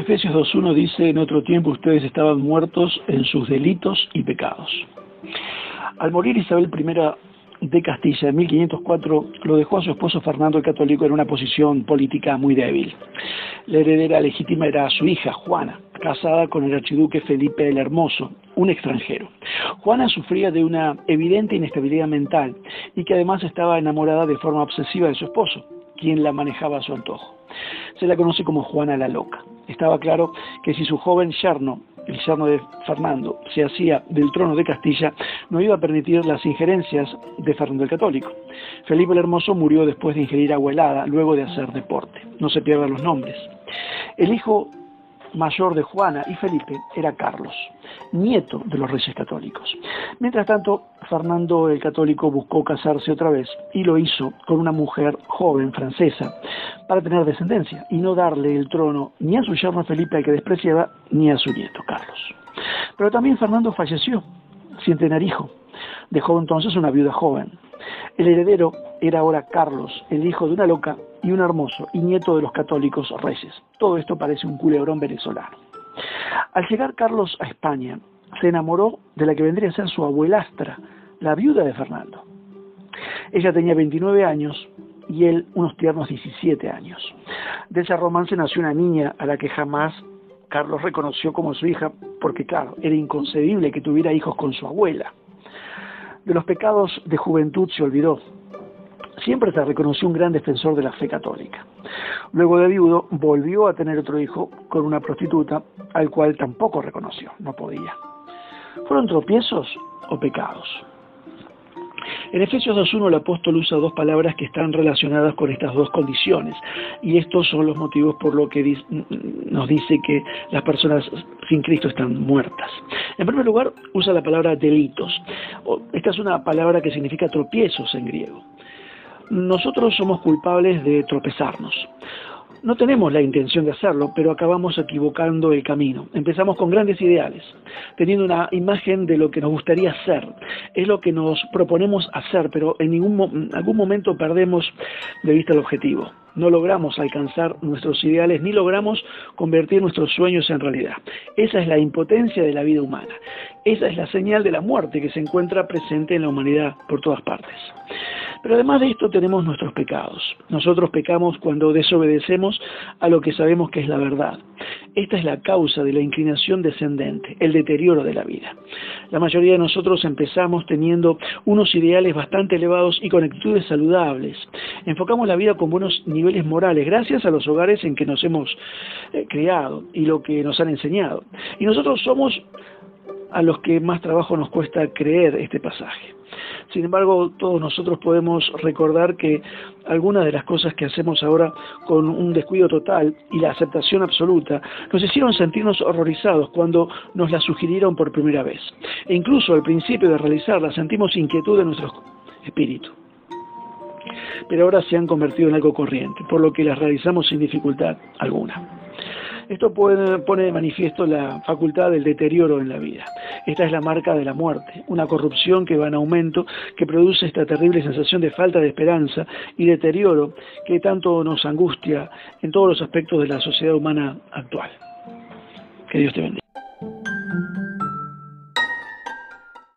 Efesios 2.1 dice, en otro tiempo ustedes estaban muertos en sus delitos y pecados. Al morir Isabel I de Castilla en 1504, lo dejó a su esposo Fernando el Católico en una posición política muy débil. La heredera legítima era su hija, Juana, casada con el archiduque Felipe el Hermoso, un extranjero. Juana sufría de una evidente inestabilidad mental y que además estaba enamorada de forma obsesiva de su esposo, quien la manejaba a su antojo. Se la conoce como Juana la Loca. Estaba claro que si su joven yerno, el yerno de Fernando, se hacía del trono de Castilla, no iba a permitir las injerencias de Fernando el Católico. Felipe el Hermoso murió después de ingerir agua helada, luego de hacer deporte. No se pierdan los nombres. El hijo mayor de Juana y Felipe era Carlos, nieto de los reyes católicos. Mientras tanto, Fernando el Católico buscó casarse otra vez y lo hizo con una mujer joven francesa para tener descendencia y no darle el trono ni a su yerno Felipe al que despreciaba ni a su nieto Carlos. Pero también Fernando falleció sin tener hijo. Dejó entonces una viuda joven. El heredero era ahora Carlos, el hijo de una loca y un hermoso, y nieto de los católicos reyes. Todo esto parece un culebrón venezolano. Al llegar Carlos a España, se enamoró de la que vendría a ser su abuelastra, la viuda de Fernando. Ella tenía 29 años y él unos tiernos 17 años. De ese romance nació una niña a la que jamás Carlos reconoció como su hija, porque claro, era inconcebible que tuviera hijos con su abuela. De los pecados de juventud se olvidó. Siempre se reconoció un gran defensor de la fe católica. Luego de viudo, volvió a tener otro hijo con una prostituta, al cual tampoco reconoció, no podía. ¿Fueron tropiezos o pecados? En Efesios 2.1 el apóstol usa dos palabras que están relacionadas con estas dos condiciones y estos son los motivos por lo que nos dice que las personas sin Cristo están muertas. En primer lugar, usa la palabra delitos. Esta es una palabra que significa tropiezos en griego. Nosotros somos culpables de tropezarnos. No tenemos la intención de hacerlo, pero acabamos equivocando el camino. Empezamos con grandes ideales, teniendo una imagen de lo que nos gustaría ser. Es lo que nos proponemos hacer, pero en, ningún, algún momento perdemos de vista el objetivo. No logramos alcanzar nuestros ideales ni logramos convertir nuestros sueños en realidad. Esa es la impotencia de la vida humana. Esa es la señal de la muerte que se encuentra presente en la humanidad por todas partes. Pero además de esto tenemos nuestros pecados. Nosotros pecamos cuando desobedecemos a lo que sabemos que es la verdad. Esta es la causa de la inclinación descendente, el deterioro de la vida. La mayoría de nosotros empezamos teniendo unos ideales bastante elevados y con actitudes saludables. Enfocamos la vida con buenos niveles morales gracias a los hogares en que nos hemos eh, criado y lo que nos han enseñado. Y nosotros somos a los que más trabajo nos cuesta creer este pasaje. Sin embargo, todos nosotros podemos recordar que algunas de las cosas que hacemos ahora con un descuido total y la aceptación absoluta nos hicieron sentirnos horrorizados cuando nos las sugirieron por primera vez. E incluso al principio de realizarlas sentimos inquietud en nuestro espíritu. Pero ahora se han convertido en algo corriente, por lo que las realizamos sin dificultad alguna. Esto pone de manifiesto la facultad del deterioro en la vida. Esta es la marca de la muerte, una corrupción que va en aumento, que produce esta terrible sensación de falta de esperanza y deterioro que tanto nos angustia en todos los aspectos de la sociedad humana actual. Que Dios te bendiga.